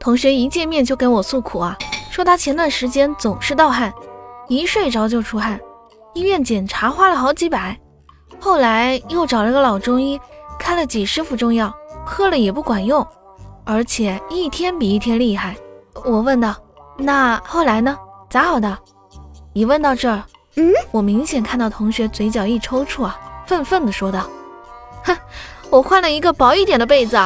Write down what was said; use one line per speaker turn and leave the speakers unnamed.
同学一见面就跟我诉苦啊，说他前段时间总是盗汗，一睡着就出汗，医院检查花了好几百，后来又找了个老中医，开了几十副中药，喝了也不管用，而且一天比一天厉害。我问道：“那后来呢？咋好的？”一问到这儿，嗯，我明显看到同学嘴角一抽搐啊，愤愤地说道：“哼，我换了一个薄一点的被子。”